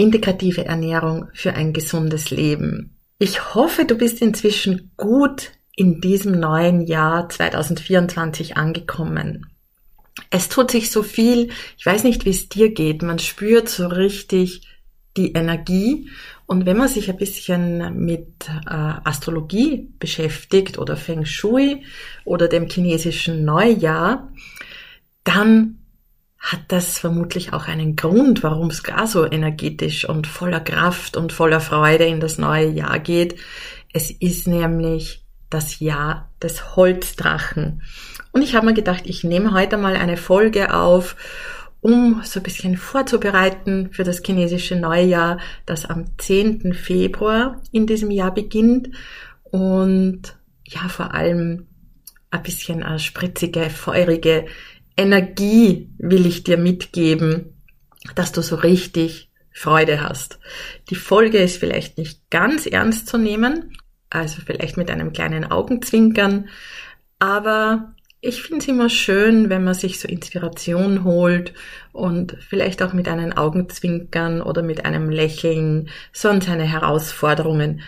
integrative Ernährung für ein gesundes Leben. Ich hoffe, du bist inzwischen gut in diesem neuen Jahr 2024 angekommen. Es tut sich so viel, ich weiß nicht, wie es dir geht, man spürt so richtig die Energie und wenn man sich ein bisschen mit äh, Astrologie beschäftigt oder Feng Shui oder dem chinesischen Neujahr, dann hat das vermutlich auch einen Grund, warum es gar so energetisch und voller Kraft und voller Freude in das neue Jahr geht. Es ist nämlich das Jahr des Holzdrachen. Und ich habe mir gedacht, ich nehme heute mal eine Folge auf, um so ein bisschen vorzubereiten für das chinesische Neujahr, das am 10. Februar in diesem Jahr beginnt. Und ja, vor allem ein bisschen eine spritzige, feurige Energie will ich dir mitgeben, dass du so richtig Freude hast. Die Folge ist vielleicht nicht ganz ernst zu nehmen, also vielleicht mit einem kleinen Augenzwinkern, aber ich finde es immer schön, wenn man sich so Inspiration holt und vielleicht auch mit einem Augenzwinkern oder mit einem Lächeln so an seine Herausforderungen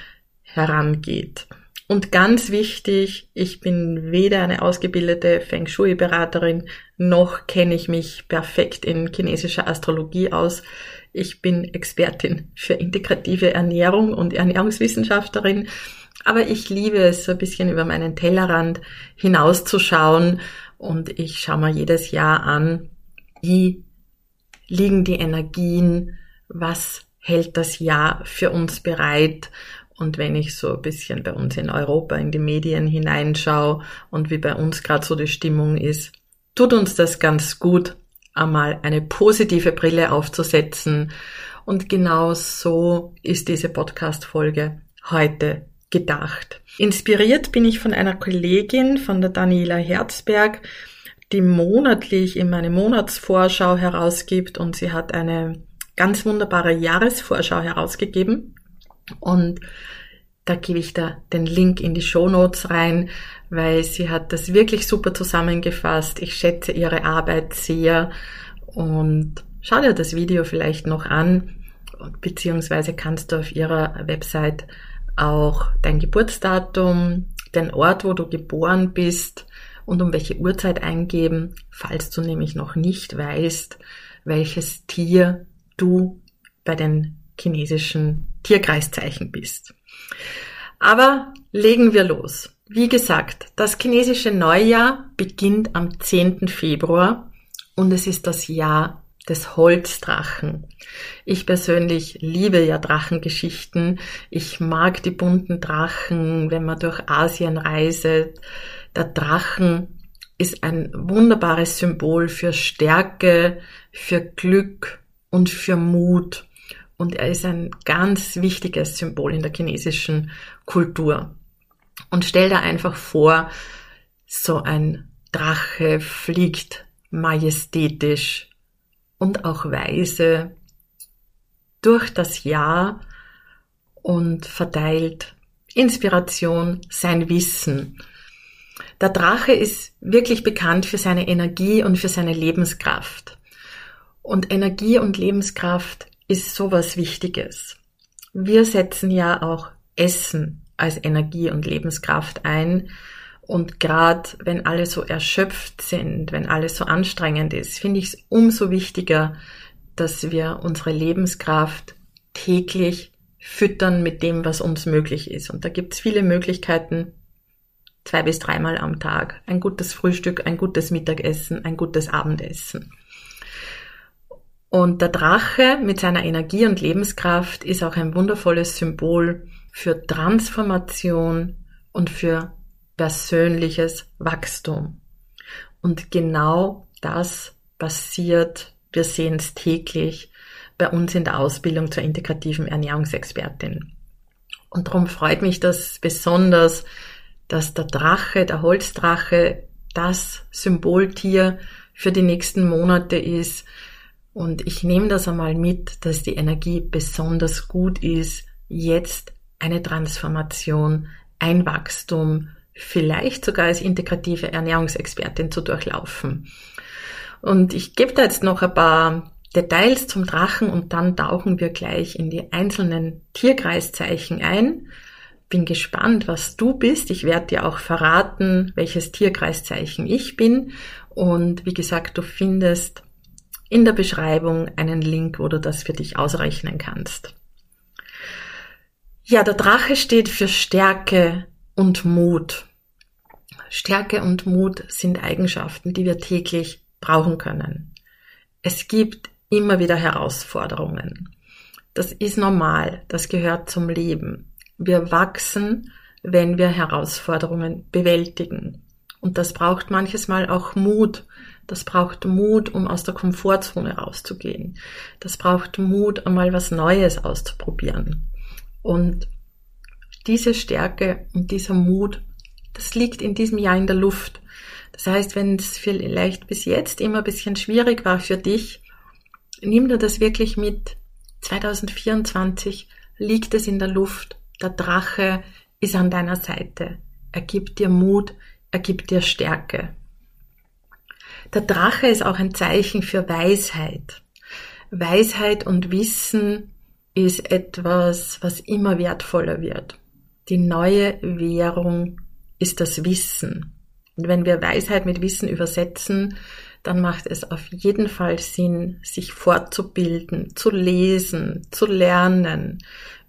herangeht. Und ganz wichtig, ich bin weder eine ausgebildete Feng Shui-Beraterin, noch kenne ich mich perfekt in chinesischer Astrologie aus. Ich bin Expertin für integrative Ernährung und Ernährungswissenschaftlerin. Aber ich liebe es, so ein bisschen über meinen Tellerrand hinauszuschauen. Und ich schaue mir jedes Jahr an, wie liegen die Energien, was hält das Jahr für uns bereit und wenn ich so ein bisschen bei uns in Europa in die Medien hineinschaue und wie bei uns gerade so die Stimmung ist, tut uns das ganz gut, einmal eine positive Brille aufzusetzen. Und genau so ist diese Podcast-Folge heute gedacht. Inspiriert bin ich von einer Kollegin, von der Daniela Herzberg, die monatlich in meine Monatsvorschau herausgibt und sie hat eine ganz wunderbare Jahresvorschau herausgegeben. Und da gebe ich da den Link in die Show Notes rein, weil sie hat das wirklich super zusammengefasst. Ich schätze ihre Arbeit sehr und schau dir das Video vielleicht noch an, beziehungsweise kannst du auf ihrer Website auch dein Geburtsdatum, den Ort, wo du geboren bist und um welche Uhrzeit eingeben, falls du nämlich noch nicht weißt, welches Tier du bei den chinesischen Tierkreiszeichen bist. Aber legen wir los. Wie gesagt, das chinesische Neujahr beginnt am 10. Februar und es ist das Jahr des Holzdrachen. Ich persönlich liebe ja Drachengeschichten. Ich mag die bunten Drachen, wenn man durch Asien reiset. Der Drachen ist ein wunderbares Symbol für Stärke, für Glück und für Mut und er ist ein ganz wichtiges Symbol in der chinesischen Kultur. Und stell dir einfach vor, so ein Drache fliegt majestätisch und auch weise durch das Jahr und verteilt Inspiration, sein Wissen. Der Drache ist wirklich bekannt für seine Energie und für seine Lebenskraft. Und Energie und Lebenskraft ist sowas Wichtiges. Wir setzen ja auch Essen als Energie und Lebenskraft ein. Und gerade wenn alle so erschöpft sind, wenn alles so anstrengend ist, finde ich es umso wichtiger, dass wir unsere Lebenskraft täglich füttern mit dem, was uns möglich ist. Und da gibt es viele Möglichkeiten, zwei bis dreimal am Tag. Ein gutes Frühstück, ein gutes Mittagessen, ein gutes Abendessen. Und der Drache mit seiner Energie und Lebenskraft ist auch ein wundervolles Symbol für Transformation und für persönliches Wachstum. Und genau das passiert, wir sehen es täglich, bei uns in der Ausbildung zur integrativen Ernährungsexpertin. Und darum freut mich das besonders, dass der Drache, der Holzdrache, das Symboltier für die nächsten Monate ist. Und ich nehme das einmal mit, dass die Energie besonders gut ist, jetzt eine Transformation, ein Wachstum, vielleicht sogar als integrative Ernährungsexpertin zu durchlaufen. Und ich gebe da jetzt noch ein paar Details zum Drachen und dann tauchen wir gleich in die einzelnen Tierkreiszeichen ein. Bin gespannt, was du bist. Ich werde dir auch verraten, welches Tierkreiszeichen ich bin. Und wie gesagt, du findest in der Beschreibung einen Link, wo du das für dich ausrechnen kannst. Ja, der Drache steht für Stärke und Mut. Stärke und Mut sind Eigenschaften, die wir täglich brauchen können. Es gibt immer wieder Herausforderungen. Das ist normal, das gehört zum Leben. Wir wachsen, wenn wir Herausforderungen bewältigen. Und das braucht manches Mal auch Mut. Das braucht Mut, um aus der Komfortzone rauszugehen. Das braucht Mut, einmal was Neues auszuprobieren. Und diese Stärke und dieser Mut, das liegt in diesem Jahr in der Luft. Das heißt, wenn es vielleicht bis jetzt immer ein bisschen schwierig war für dich, nimm dir das wirklich mit. 2024 liegt es in der Luft. Der Drache ist an deiner Seite. Er gibt dir Mut, er gibt dir Stärke. Der Drache ist auch ein Zeichen für Weisheit. Weisheit und Wissen ist etwas, was immer wertvoller wird. Die neue Währung ist das Wissen. Und wenn wir Weisheit mit Wissen übersetzen, dann macht es auf jeden Fall Sinn, sich fortzubilden, zu lesen, zu lernen,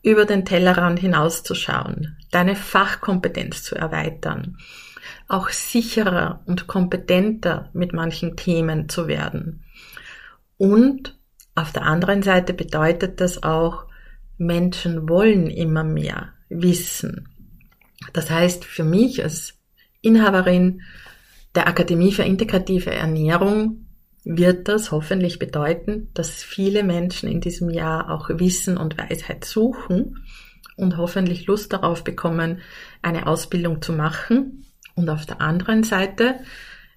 über den Tellerrand hinauszuschauen, deine Fachkompetenz zu erweitern, auch sicherer und kompetenter mit manchen Themen zu werden. Und auf der anderen Seite bedeutet das auch, Menschen wollen immer mehr wissen. Das heißt, für mich als Inhaberin der Akademie für integrative Ernährung wird das hoffentlich bedeuten, dass viele Menschen in diesem Jahr auch Wissen und Weisheit suchen und hoffentlich Lust darauf bekommen, eine Ausbildung zu machen. Und auf der anderen Seite,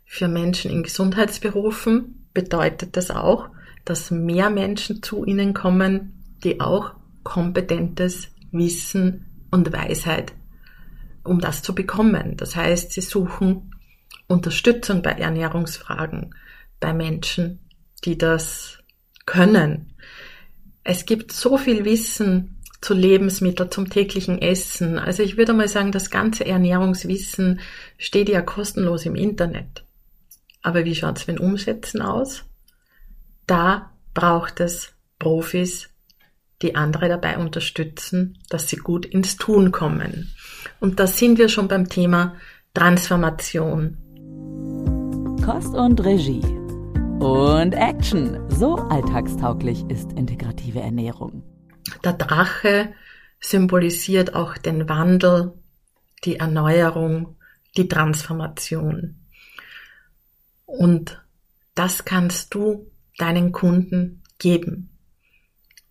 für Menschen in Gesundheitsberufen bedeutet das auch, dass mehr Menschen zu ihnen kommen, die auch kompetentes Wissen und Weisheit, um das zu bekommen. Das heißt, sie suchen Unterstützung bei Ernährungsfragen bei Menschen, die das können. Es gibt so viel Wissen zu Lebensmitteln, zum täglichen Essen. Also ich würde mal sagen, das ganze Ernährungswissen steht ja kostenlos im Internet. Aber wie schaut es mit Umsetzen aus? Da braucht es Profis, die andere dabei unterstützen, dass sie gut ins Tun kommen. Und da sind wir schon beim Thema Transformation. Kost und Regie. Und Action. So alltagstauglich ist integrative Ernährung. Der Drache symbolisiert auch den Wandel, die Erneuerung, die Transformation. Und das kannst du deinen Kunden geben.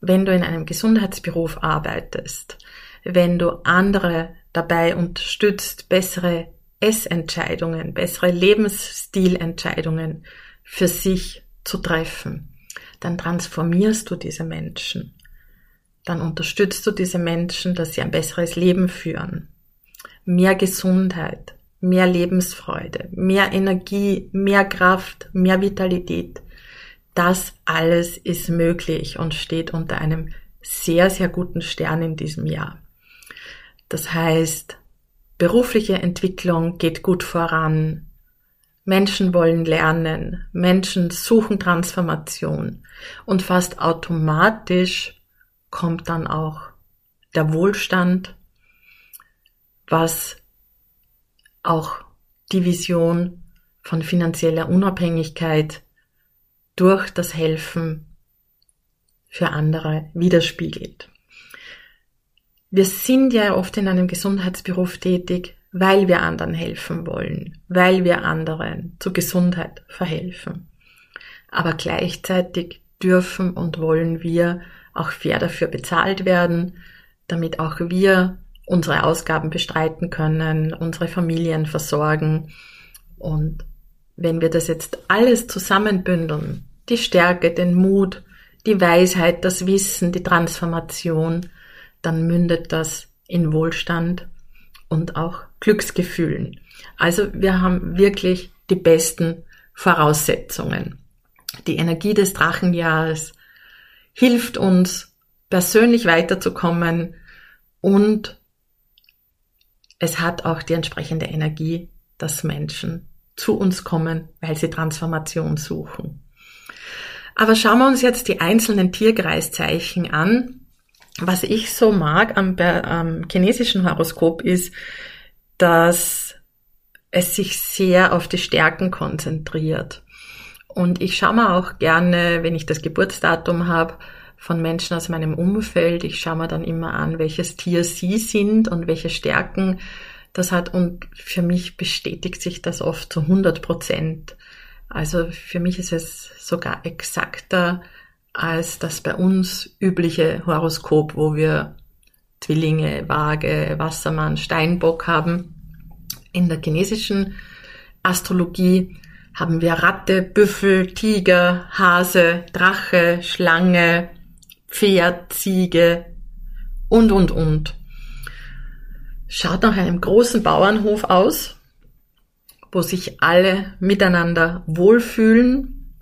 Wenn du in einem Gesundheitsberuf arbeitest, wenn du andere dabei unterstützt, bessere Essentscheidungen, bessere Lebensstilentscheidungen für sich zu treffen, dann transformierst du diese Menschen. Dann unterstützt du diese Menschen, dass sie ein besseres Leben führen. Mehr Gesundheit, mehr Lebensfreude, mehr Energie, mehr Kraft, mehr Vitalität. Das alles ist möglich und steht unter einem sehr, sehr guten Stern in diesem Jahr. Das heißt, berufliche Entwicklung geht gut voran. Menschen wollen lernen, Menschen suchen Transformation und fast automatisch kommt dann auch der Wohlstand, was auch die Vision von finanzieller Unabhängigkeit durch das Helfen für andere widerspiegelt. Wir sind ja oft in einem Gesundheitsberuf tätig, weil wir anderen helfen wollen, weil wir anderen zur Gesundheit verhelfen. Aber gleichzeitig dürfen und wollen wir auch fair dafür bezahlt werden, damit auch wir unsere Ausgaben bestreiten können, unsere Familien versorgen. Und wenn wir das jetzt alles zusammenbündeln, die Stärke, den Mut, die Weisheit, das Wissen, die Transformation, dann mündet das in Wohlstand und auch Glücksgefühlen. Also wir haben wirklich die besten Voraussetzungen. Die Energie des Drachenjahres hilft uns, persönlich weiterzukommen und es hat auch die entsprechende Energie, dass Menschen zu uns kommen, weil sie Transformation suchen. Aber schauen wir uns jetzt die einzelnen Tierkreiszeichen an. Was ich so mag am, am chinesischen Horoskop ist, dass es sich sehr auf die Stärken konzentriert. Und ich schaue mir auch gerne, wenn ich das Geburtsdatum habe, von Menschen aus meinem Umfeld. Ich schaue mir dann immer an, welches Tier sie sind und welche Stärken das hat. Und für mich bestätigt sich das oft zu 100 Prozent. Also für mich ist es sogar exakter als das bei uns übliche Horoskop, wo wir Zwillinge, Waage, Wassermann, Steinbock haben. In der chinesischen Astrologie haben wir Ratte, Büffel, Tiger, Hase, Drache, Schlange, Pferd, Ziege und, und, und. Schaut nach einem großen Bauernhof aus, wo sich alle miteinander wohlfühlen.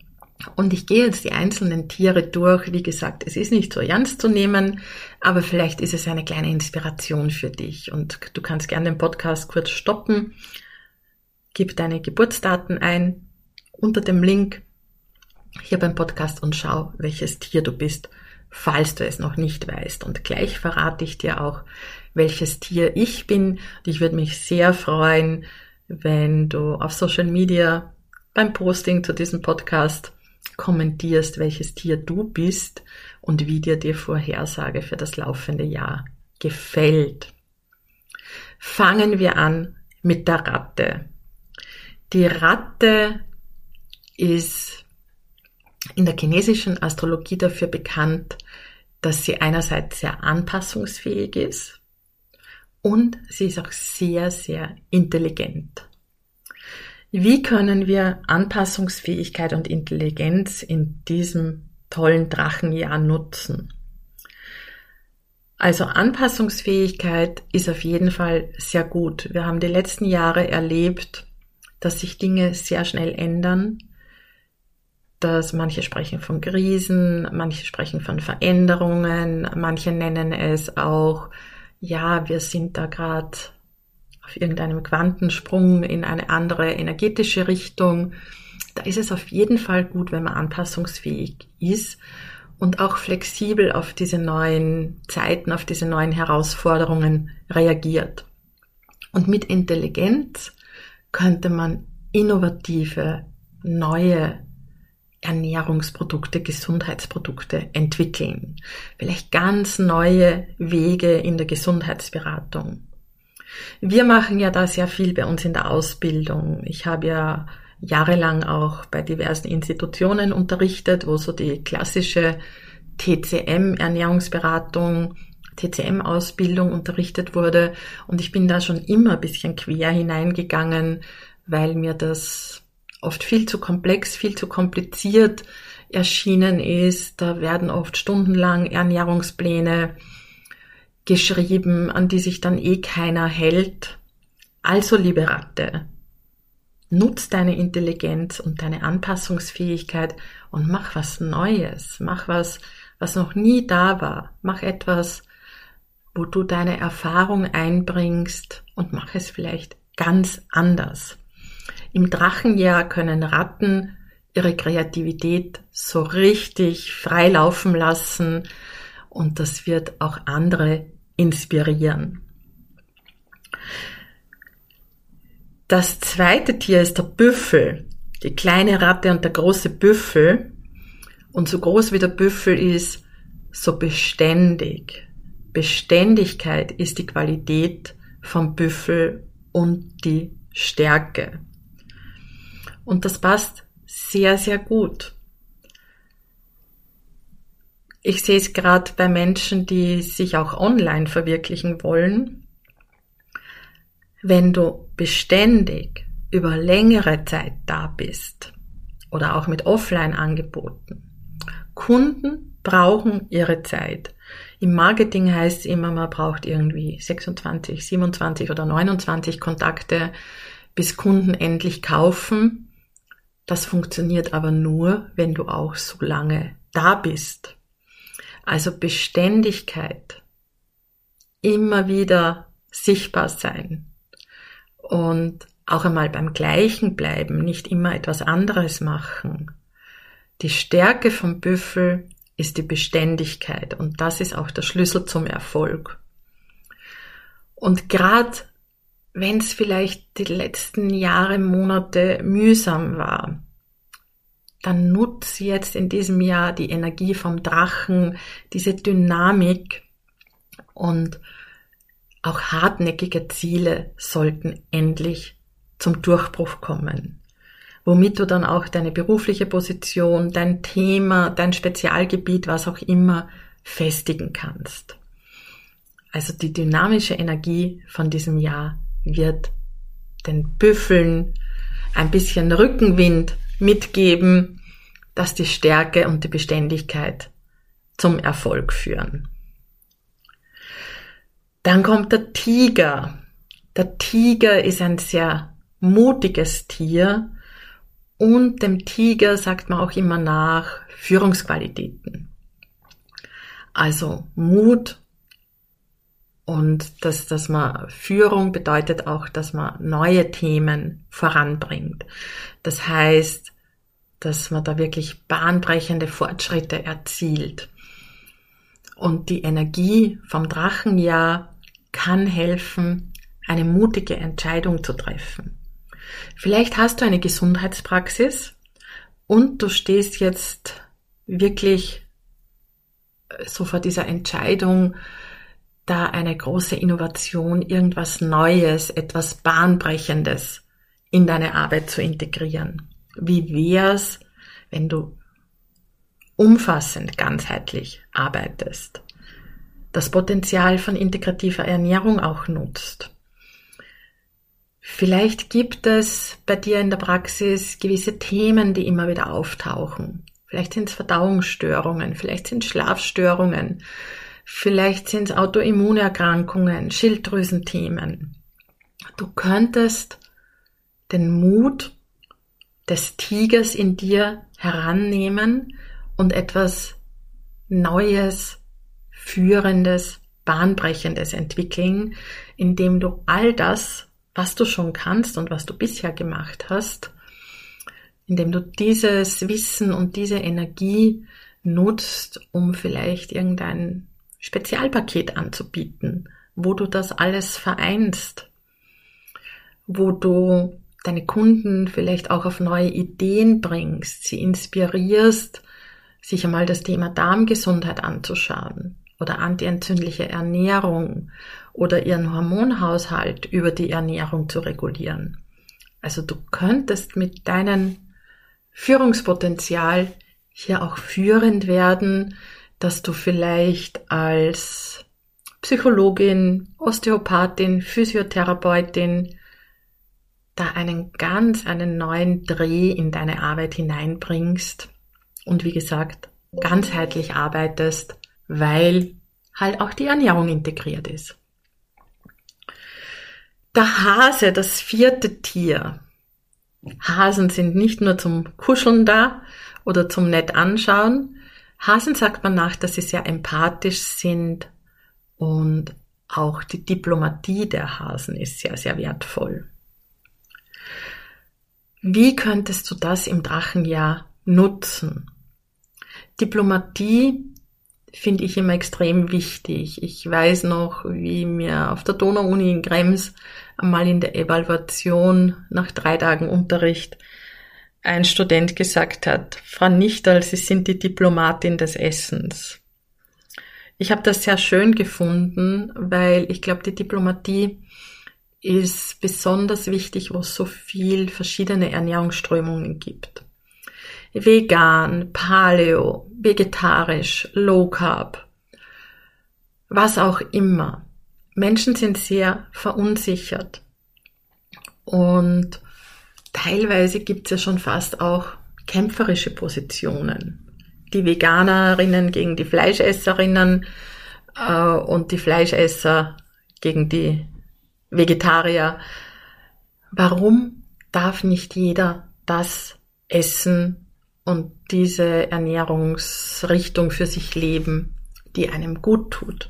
Und ich gehe jetzt die einzelnen Tiere durch. Wie gesagt, es ist nicht so ernst zu nehmen, aber vielleicht ist es eine kleine Inspiration für dich. Und du kannst gerne den Podcast kurz stoppen, gib deine Geburtsdaten ein unter dem Link hier beim Podcast und schau, welches Tier du bist falls du es noch nicht weißt. Und gleich verrate ich dir auch, welches Tier ich bin. Und ich würde mich sehr freuen, wenn du auf Social Media beim Posting zu diesem Podcast kommentierst, welches Tier du bist und wie dir die Vorhersage für das laufende Jahr gefällt. Fangen wir an mit der Ratte. Die Ratte ist in der chinesischen Astrologie dafür bekannt, dass sie einerseits sehr anpassungsfähig ist und sie ist auch sehr, sehr intelligent. Wie können wir Anpassungsfähigkeit und Intelligenz in diesem tollen Drachenjahr nutzen? Also Anpassungsfähigkeit ist auf jeden Fall sehr gut. Wir haben die letzten Jahre erlebt, dass sich Dinge sehr schnell ändern, dass manche sprechen von Krisen, manche sprechen von Veränderungen, manche nennen es auch, ja, wir sind da gerade auf irgendeinem Quantensprung in eine andere energetische Richtung. Da ist es auf jeden Fall gut, wenn man anpassungsfähig ist und auch flexibel auf diese neuen Zeiten, auf diese neuen Herausforderungen reagiert. Und mit Intelligenz könnte man innovative, neue Ernährungsprodukte, Gesundheitsprodukte entwickeln. Vielleicht ganz neue Wege in der Gesundheitsberatung. Wir machen ja da sehr viel bei uns in der Ausbildung. Ich habe ja jahrelang auch bei diversen Institutionen unterrichtet, wo so die klassische TCM Ernährungsberatung, TCM Ausbildung unterrichtet wurde. Und ich bin da schon immer ein bisschen quer hineingegangen, weil mir das oft viel zu komplex, viel zu kompliziert erschienen ist. Da werden oft stundenlang Ernährungspläne geschrieben, an die sich dann eh keiner hält. Also, liebe Ratte, nutz deine Intelligenz und deine Anpassungsfähigkeit und mach was Neues. Mach was, was noch nie da war. Mach etwas, wo du deine Erfahrung einbringst und mach es vielleicht ganz anders. Im Drachenjahr können Ratten ihre Kreativität so richtig frei laufen lassen und das wird auch andere inspirieren. Das zweite Tier ist der Büffel. Die kleine Ratte und der große Büffel. Und so groß wie der Büffel ist, so beständig. Beständigkeit ist die Qualität vom Büffel und die Stärke. Und das passt sehr, sehr gut. ich sehe es gerade bei Menschen, die sich auch online verwirklichen wollen. Wenn du beständig über längere Zeit da bist oder auch mit Offline-Angeboten, Kunden brauchen ihre Zeit. Im Marketing heißt es immer, man braucht irgendwie 26, 27 oder 29 Kontakte, bis Kunden endlich kaufen. Das funktioniert aber nur, wenn du auch so lange da bist. Also Beständigkeit. Immer wieder sichtbar sein. Und auch einmal beim Gleichen bleiben, nicht immer etwas anderes machen. Die Stärke vom Büffel ist die Beständigkeit und das ist auch der Schlüssel zum Erfolg. Und gerade wenn es vielleicht die letzten Jahre, Monate mühsam war, dann nutz jetzt in diesem Jahr die Energie vom Drachen, diese Dynamik und auch hartnäckige Ziele sollten endlich zum Durchbruch kommen, womit du dann auch deine berufliche Position, dein Thema, dein Spezialgebiet, was auch immer, festigen kannst. Also die dynamische Energie von diesem Jahr wird den Büffeln ein bisschen Rückenwind mitgeben, dass die Stärke und die Beständigkeit zum Erfolg führen. Dann kommt der Tiger. Der Tiger ist ein sehr mutiges Tier und dem Tiger sagt man auch immer nach Führungsqualitäten. Also Mut und dass, dass man Führung bedeutet auch, dass man neue Themen voranbringt. Das heißt, dass man da wirklich bahnbrechende Fortschritte erzielt. Und die Energie vom Drachenjahr kann helfen, eine mutige Entscheidung zu treffen. Vielleicht hast du eine Gesundheitspraxis und du stehst jetzt wirklich so vor dieser Entscheidung, da eine große Innovation, irgendwas Neues, etwas Bahnbrechendes in deine Arbeit zu integrieren. Wie wär's, wenn du umfassend, ganzheitlich arbeitest, das Potenzial von integrativer Ernährung auch nutzt. Vielleicht gibt es bei dir in der Praxis gewisse Themen, die immer wieder auftauchen. Vielleicht sind es Verdauungsstörungen, vielleicht sind es Schlafstörungen, Vielleicht sind es Autoimmunerkrankungen, Schilddrüsenthemen. Du könntest den Mut des Tigers in dir herannehmen und etwas Neues, Führendes, Bahnbrechendes entwickeln, indem du all das, was du schon kannst und was du bisher gemacht hast, indem du dieses Wissen und diese Energie nutzt, um vielleicht irgendein Spezialpaket anzubieten, wo du das alles vereinst, wo du deine Kunden vielleicht auch auf neue Ideen bringst, sie inspirierst, sich einmal das Thema Darmgesundheit anzuschauen oder antientzündliche Ernährung oder ihren Hormonhaushalt über die Ernährung zu regulieren. Also du könntest mit deinem Führungspotenzial hier auch führend werden, dass du vielleicht als Psychologin, Osteopathin, Physiotherapeutin da einen ganz, einen neuen Dreh in deine Arbeit hineinbringst und wie gesagt, ganzheitlich arbeitest, weil halt auch die Ernährung integriert ist. Der Hase, das vierte Tier. Hasen sind nicht nur zum Kuscheln da oder zum nett anschauen, Hasen sagt man nach, dass sie sehr empathisch sind und auch die Diplomatie der Hasen ist sehr, sehr wertvoll. Wie könntest du das im Drachenjahr nutzen? Diplomatie finde ich immer extrem wichtig. Ich weiß noch, wie mir auf der Donau-Uni in Krems einmal in der Evaluation nach drei Tagen Unterricht ein Student gesagt hat, Frau Nichtal, Sie sind die Diplomatin des Essens. Ich habe das sehr schön gefunden, weil ich glaube, die Diplomatie ist besonders wichtig, wo es so viel verschiedene Ernährungsströmungen gibt. Vegan, paleo, vegetarisch, low carb, was auch immer. Menschen sind sehr verunsichert und teilweise gibt es ja schon fast auch kämpferische Positionen. Die Veganerinnen gegen die Fleischesserinnen äh, und die Fleischesser gegen die Vegetarier. Warum darf nicht jeder das essen und diese Ernährungsrichtung für sich leben, die einem gut tut?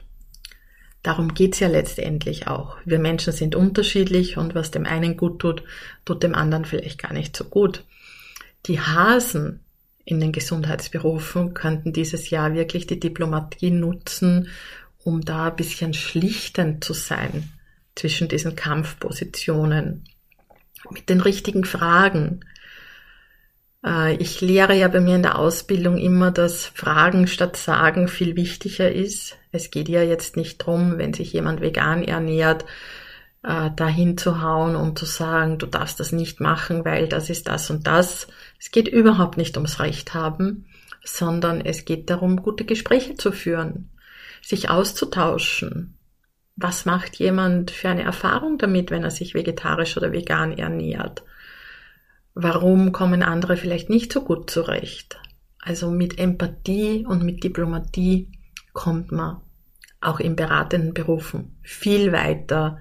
Darum geht's ja letztendlich auch. Wir Menschen sind unterschiedlich und was dem einen gut tut, tut dem anderen vielleicht gar nicht so gut. Die Hasen in den Gesundheitsberufen könnten dieses Jahr wirklich die Diplomatie nutzen, um da ein bisschen schlichtend zu sein zwischen diesen Kampfpositionen, mit den richtigen Fragen. Äh, ich lehre ja bei mir in der Ausbildung immer, dass Fragen statt Sagen viel wichtiger ist. Es geht ja jetzt nicht drum, wenn sich jemand vegan ernährt, äh, dahin zu hauen und zu sagen, du darfst das nicht machen, weil das ist das und das. Es geht überhaupt nicht ums Recht haben, sondern es geht darum, gute Gespräche zu führen, sich auszutauschen. Was macht jemand für eine Erfahrung damit, wenn er sich vegetarisch oder vegan ernährt? Warum kommen andere vielleicht nicht so gut zurecht? Also mit Empathie und mit Diplomatie kommt man auch in beratenden Berufen viel weiter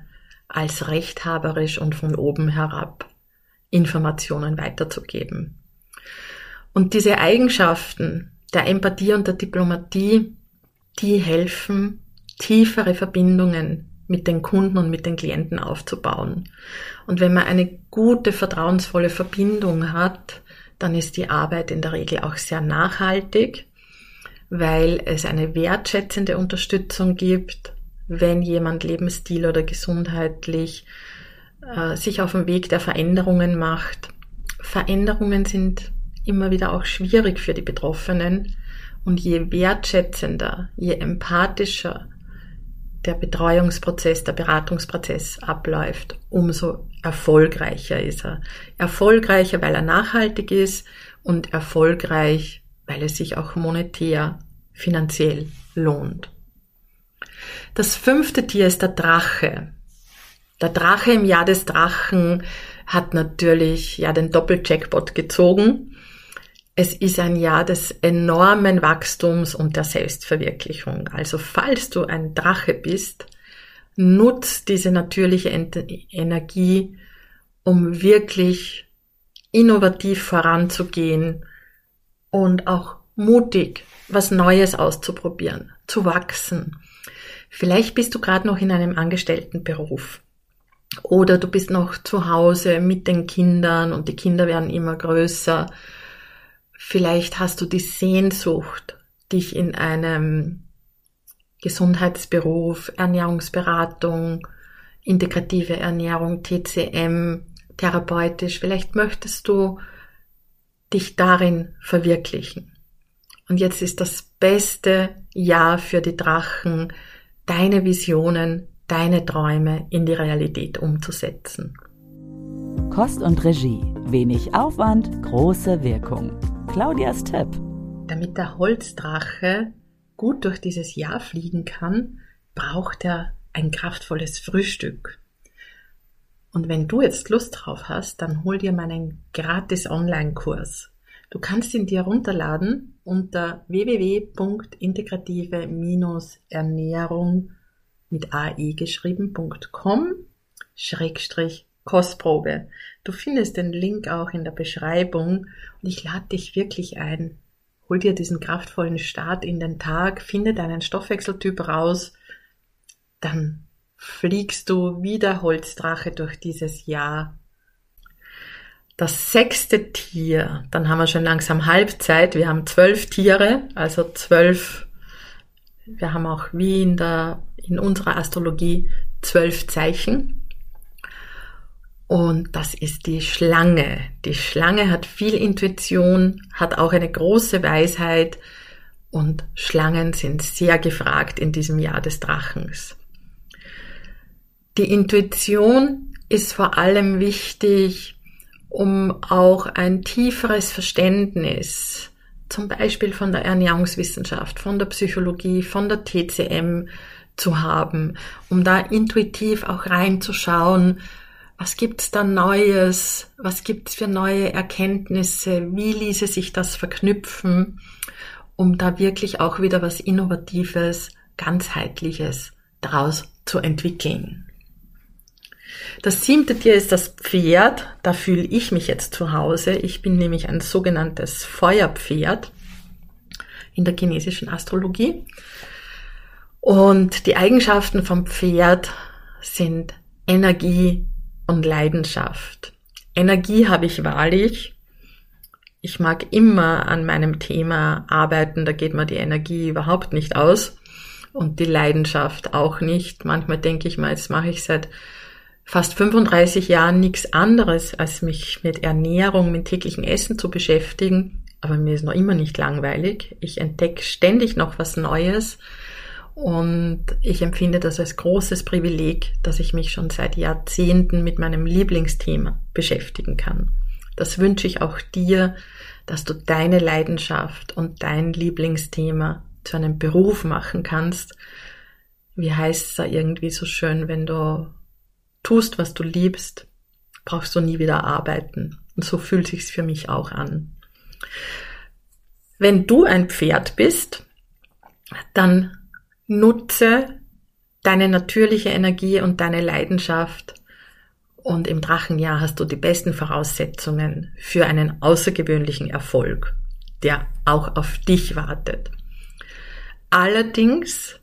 als rechthaberisch und von oben herab Informationen weiterzugeben. Und diese Eigenschaften der Empathie und der Diplomatie, die helfen, tiefere Verbindungen mit den Kunden und mit den Klienten aufzubauen. Und wenn man eine gute, vertrauensvolle Verbindung hat, dann ist die Arbeit in der Regel auch sehr nachhaltig, weil es eine wertschätzende Unterstützung gibt, wenn jemand lebensstil oder gesundheitlich äh, sich auf den Weg der Veränderungen macht. Veränderungen sind immer wieder auch schwierig für die Betroffenen und je wertschätzender, je empathischer der Betreuungsprozess, der Beratungsprozess abläuft, umso erfolgreicher ist er. Erfolgreicher, weil er nachhaltig ist und erfolgreich, weil es sich auch monetär, finanziell lohnt. Das fünfte Tier ist der Drache. Der Drache im Jahr des Drachen hat natürlich ja den Doppeljackpot gezogen es ist ein Jahr des enormen Wachstums und der Selbstverwirklichung. Also falls du ein Drache bist, nutz diese natürliche Energie, um wirklich innovativ voranzugehen und auch mutig was Neues auszuprobieren, zu wachsen. Vielleicht bist du gerade noch in einem Angestelltenberuf oder du bist noch zu Hause mit den Kindern und die Kinder werden immer größer Vielleicht hast du die Sehnsucht, dich in einem Gesundheitsberuf, Ernährungsberatung, integrative Ernährung, TCM, therapeutisch, vielleicht möchtest du dich darin verwirklichen. Und jetzt ist das beste Jahr für die Drachen, deine Visionen, deine Träume in die Realität umzusetzen. Kost und Regie. Wenig Aufwand, große Wirkung. Claudias Tipp. Damit der Holzdrache gut durch dieses Jahr fliegen kann, braucht er ein kraftvolles Frühstück. Und wenn du jetzt Lust drauf hast, dann hol dir meinen gratis Online-Kurs. Du kannst ihn dir runterladen unter www.integrative-ernährung mit AI geschrieben.com Schrägstrich Kostprobe. Du findest den Link auch in der Beschreibung und ich lade dich wirklich ein. Hol dir diesen kraftvollen Start in den Tag, finde deinen Stoffwechseltyp raus, dann fliegst du wie der Holzdrache durch dieses Jahr. Das sechste Tier, dann haben wir schon langsam Halbzeit. Wir haben zwölf Tiere, also zwölf. Wir haben auch wie in der, in unserer Astrologie zwölf Zeichen. Und das ist die Schlange. Die Schlange hat viel Intuition, hat auch eine große Weisheit und Schlangen sind sehr gefragt in diesem Jahr des Drachens. Die Intuition ist vor allem wichtig, um auch ein tieferes Verständnis, zum Beispiel von der Ernährungswissenschaft, von der Psychologie, von der TCM zu haben, um da intuitiv auch reinzuschauen, was gibt's da Neues, was gibt's für neue Erkenntnisse, wie ließe sich das verknüpfen, um da wirklich auch wieder was Innovatives, ganzheitliches daraus zu entwickeln. Das siebte Tier ist das Pferd. Da fühle ich mich jetzt zu Hause. Ich bin nämlich ein sogenanntes Feuerpferd in der chinesischen Astrologie. Und die Eigenschaften vom Pferd sind Energie und Leidenschaft. Energie habe ich wahrlich. Ich mag immer an meinem Thema arbeiten, da geht mir die Energie überhaupt nicht aus und die Leidenschaft auch nicht. Manchmal denke ich mal, jetzt mache ich seit fast 35 Jahren nichts anderes, als mich mit Ernährung, mit täglichen Essen zu beschäftigen. Aber mir ist noch immer nicht langweilig. Ich entdecke ständig noch was Neues. Und ich empfinde das als großes Privileg, dass ich mich schon seit Jahrzehnten mit meinem Lieblingsthema beschäftigen kann. Das wünsche ich auch dir, dass du deine Leidenschaft und dein Lieblingsthema zu einem Beruf machen kannst. Wie heißt es da irgendwie so schön, wenn du tust, was du liebst, brauchst du nie wieder arbeiten. Und so fühlt sich's für mich auch an. Wenn du ein Pferd bist, dann nutze deine natürliche Energie und deine Leidenschaft und im Drachenjahr hast du die besten Voraussetzungen für einen außergewöhnlichen Erfolg, der auch auf dich wartet. Allerdings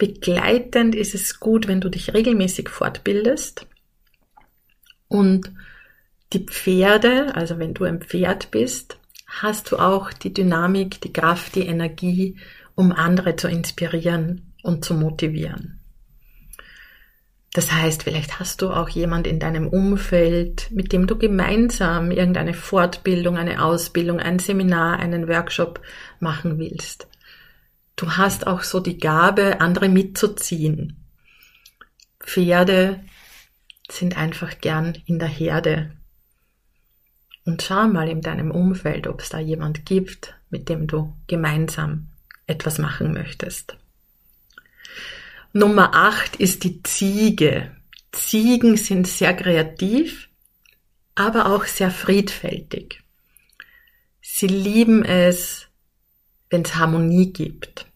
Begleitend ist es gut, wenn du dich regelmäßig fortbildest und die Pferde, also wenn du ein Pferd bist, hast du auch die Dynamik, die Kraft, die Energie, um andere zu inspirieren und zu motivieren. Das heißt, vielleicht hast du auch jemand in deinem Umfeld, mit dem du gemeinsam irgendeine Fortbildung, eine Ausbildung, ein Seminar, einen Workshop machen willst du hast auch so die Gabe, andere mitzuziehen. Pferde sind einfach gern in der Herde. Und schau mal in deinem Umfeld, ob es da jemand gibt, mit dem du gemeinsam etwas machen möchtest. Nummer 8 ist die Ziege. Ziegen sind sehr kreativ, aber auch sehr friedfertig. Sie lieben es, wenn es Harmonie gibt.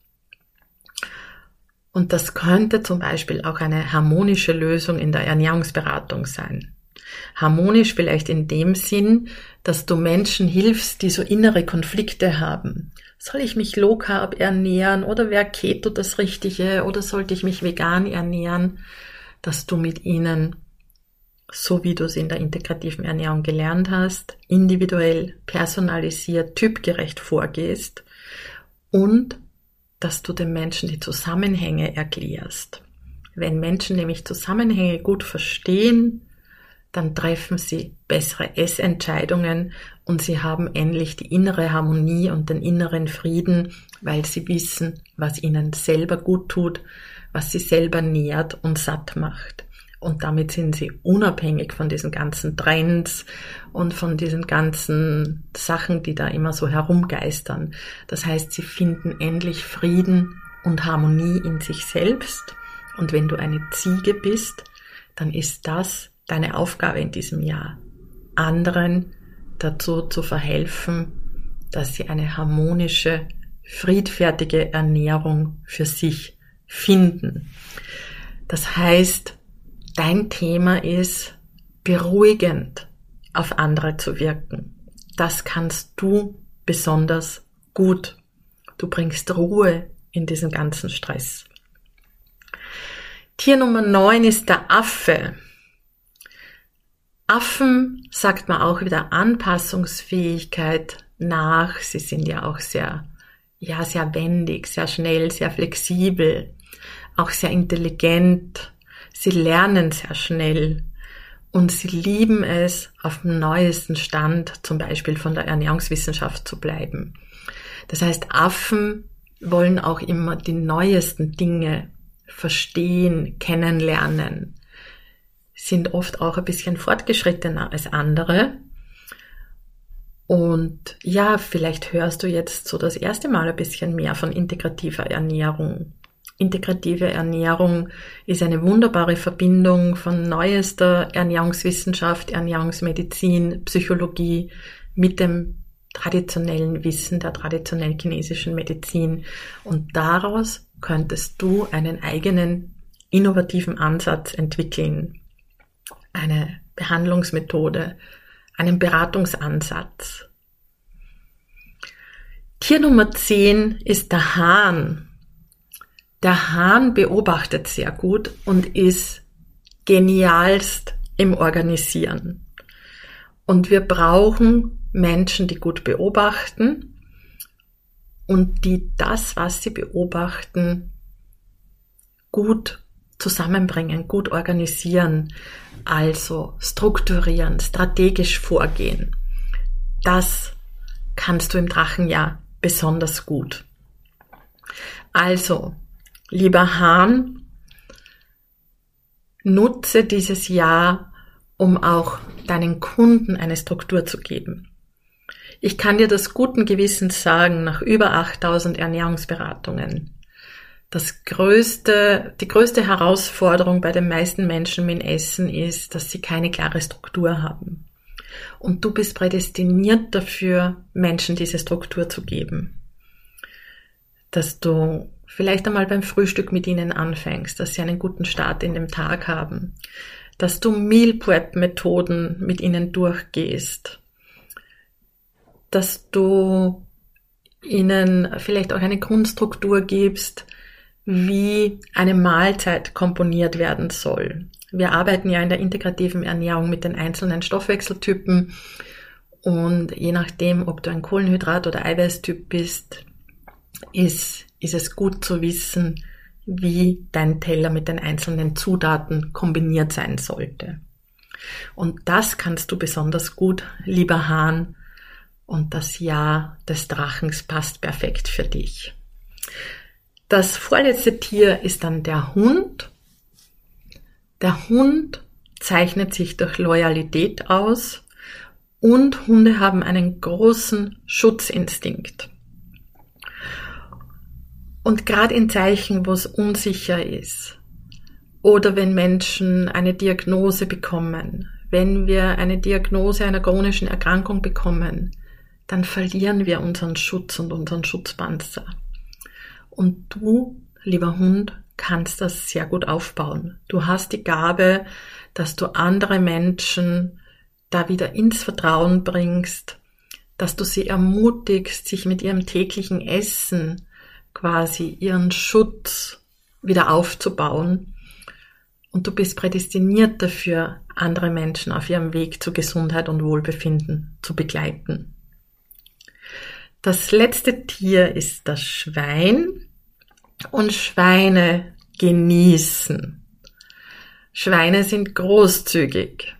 Und das könnte zum Beispiel auch eine harmonische Lösung in der Ernährungsberatung sein. Harmonisch vielleicht in dem Sinn, dass du Menschen hilfst, die so innere Konflikte haben. Soll ich mich low carb ernähren oder wäre Keto das Richtige oder sollte ich mich vegan ernähren? Dass du mit ihnen, so wie du es in der integrativen Ernährung gelernt hast, individuell, personalisiert, typgerecht vorgehst und dass du den Menschen die Zusammenhänge erklärst. Wenn Menschen nämlich Zusammenhänge gut verstehen, dann treffen sie bessere Essentscheidungen und sie haben endlich die innere Harmonie und den inneren Frieden, weil sie wissen, was ihnen selber gut tut, was sie selber nährt und satt macht. Und damit sind sie unabhängig von diesen ganzen Trends und von diesen ganzen Sachen, die da immer so herumgeistern. Das heißt, sie finden endlich Frieden und Harmonie in sich selbst. Und wenn du eine Ziege bist, dann ist das deine Aufgabe in diesem Jahr, anderen dazu zu verhelfen, dass sie eine harmonische, friedfertige Ernährung für sich finden. Das heißt, dein Thema ist, beruhigend auf andere zu wirken. Das kannst du besonders gut. Du bringst Ruhe in diesen ganzen Stress. Tier Nummer 9 ist der Affe. Affen sagt man auch wieder Anpassungsfähigkeit nach. Sie sind ja auch sehr, ja, sehr wendig, sehr schnell, sehr flexibel, auch sehr intelligent, Sie lernen sehr schnell und sie lieben es, auf dem neuesten Stand zum Beispiel von der Ernährungswissenschaft zu bleiben. Das heißt, Affen wollen auch immer die neuesten Dinge verstehen, kennenlernen. Sind oft auch ein bisschen fortgeschrittener als andere. Und ja, vielleicht hörst du jetzt so das erste Mal ein bisschen mehr von integrativer Ernährung. Integrative Ernährung ist eine wunderbare Verbindung von neuester Ernährungswissenschaft, Ernährungsmedizin, Psychologie mit dem traditionellen Wissen der traditionellen chinesischen Medizin. Und daraus könntest du einen eigenen innovativen Ansatz entwickeln, eine Behandlungsmethode, einen Beratungsansatz. Tier Nummer 10 ist der Hahn. Der Hahn beobachtet sehr gut und ist genialst im Organisieren. Und wir brauchen Menschen, die gut beobachten und die das, was sie beobachten, gut zusammenbringen, gut organisieren, also strukturieren, strategisch vorgehen. Das kannst du im Drachenjahr besonders gut. Also, lieber Hahn, nutze dieses Jahr, um auch deinen Kunden eine Struktur zu geben. Ich kann dir das guten Gewissens sagen, nach über 8000 Ernährungsberatungen, das größte, die größte Herausforderung bei den meisten Menschen mit Essen ist, dass sie keine klare Struktur haben. Und du bist prädestiniert dafür, Menschen diese Struktur zu geben. Dass du vielleicht einmal beim Frühstück mit ihnen anfängst, dass sie einen guten Start in dem Tag haben. Dass du Meal Prep Methoden mit ihnen durchgehst. Dass du ihnen vielleicht auch eine Grundstruktur gibst, wie eine Mahlzeit komponiert werden soll. Wir arbeiten ja in der integrativen Ernährung mit den einzelnen Stoffwechseltypen und je nachdem, ob du ein Kohlenhydrat- oder Eiweißtyp bist, ist, ist es gut zu wissen, wie dein Teller mit den einzelnen Zutaten kombiniert sein sollte. Und das kannst du besonders gut, lieber Hahn, und das Jahr des Drachens passt perfekt für dich. Das vorletzte Tier ist dann der Hund. Der Hund zeichnet sich durch Loyalität aus und Hunde haben einen großen Schutzinstinkt. Und gerade in Zeichen, wo es unsicher ist, oder wenn Menschen eine Diagnose bekommen, wenn wir eine Diagnose einer chronischen Erkrankung bekommen, dann verlieren wir unseren Schutz und unseren Schutzpanzer. Und du, lieber Hund, kannst das sehr gut aufbauen. Du hast die Gabe, dass du andere Menschen da wieder ins Vertrauen bringst, dass du sie ermutigst, sich mit ihrem täglichen Essen quasi ihren Schutz wieder aufzubauen. Und du bist prädestiniert dafür, andere Menschen auf ihrem Weg zu Gesundheit und Wohlbefinden zu begleiten. Das letzte Tier ist das Schwein und Schweine genießen. Schweine sind großzügig.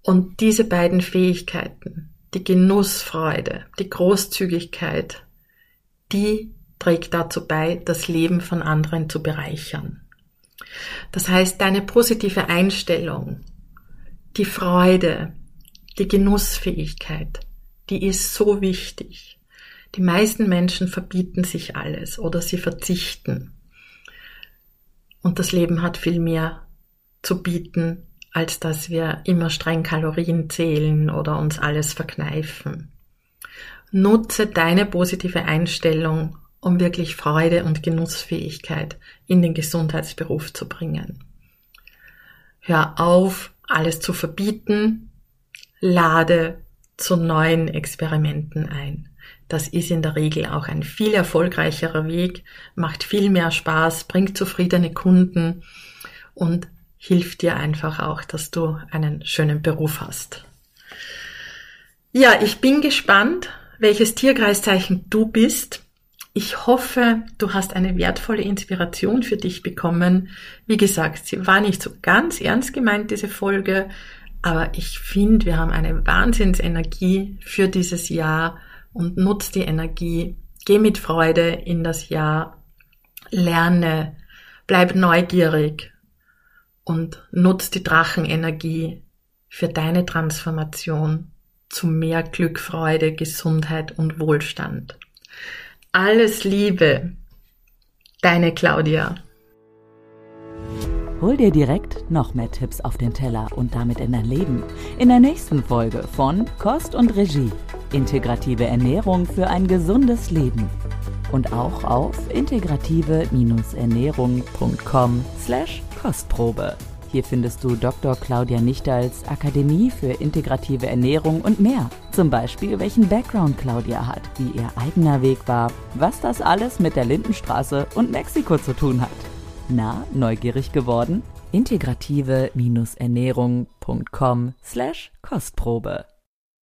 Und diese beiden Fähigkeiten, die Genussfreude, die Großzügigkeit, die trägt dazu bei, das Leben von anderen zu bereichern. Das heißt, deine positive Einstellung, die Freude, die Genussfähigkeit, die ist so wichtig. Die meisten Menschen verbieten sich alles oder sie verzichten. Und das Leben hat viel mehr zu bieten, als dass wir immer streng Kalorien zählen oder uns alles verkneifen. Nutze deine positive Einstellung, um wirklich Freude und Genussfähigkeit in den Gesundheitsberuf zu bringen. Hör auf, alles zu verbieten, lade zu neuen Experimenten ein. Das ist in der Regel auch ein viel erfolgreicherer Weg, macht viel mehr Spaß, bringt zufriedene Kunden und hilft dir einfach auch, dass du einen schönen Beruf hast. Ja, ich bin gespannt, welches Tierkreiszeichen du bist. Ich hoffe, du hast eine wertvolle Inspiration für dich bekommen. Wie gesagt, sie war nicht so ganz ernst gemeint, diese Folge, aber ich finde, wir haben eine Wahnsinnsenergie für dieses Jahr und nutz die Energie. Geh mit Freude in das Jahr. Lerne. Bleib neugierig. und nutz die Drachenenergie für deine Transformation zu mehr Glück, Freude, Gesundheit und Wohlstand. Alles Liebe, deine Claudia. Hol dir direkt noch mehr Tipps auf den Teller und damit in dein Leben. In der nächsten Folge von Kost und Regie. Integrative Ernährung für ein gesundes Leben. Und auch auf integrative-ernährung.com slash Kostprobe. Hier findest du Dr. Claudia Nichtals Akademie für integrative Ernährung und mehr. Zum Beispiel, welchen Background Claudia hat, wie ihr eigener Weg war, was das alles mit der Lindenstraße und Mexiko zu tun hat. Na, neugierig geworden? integrative-ernährung.com slash Kostprobe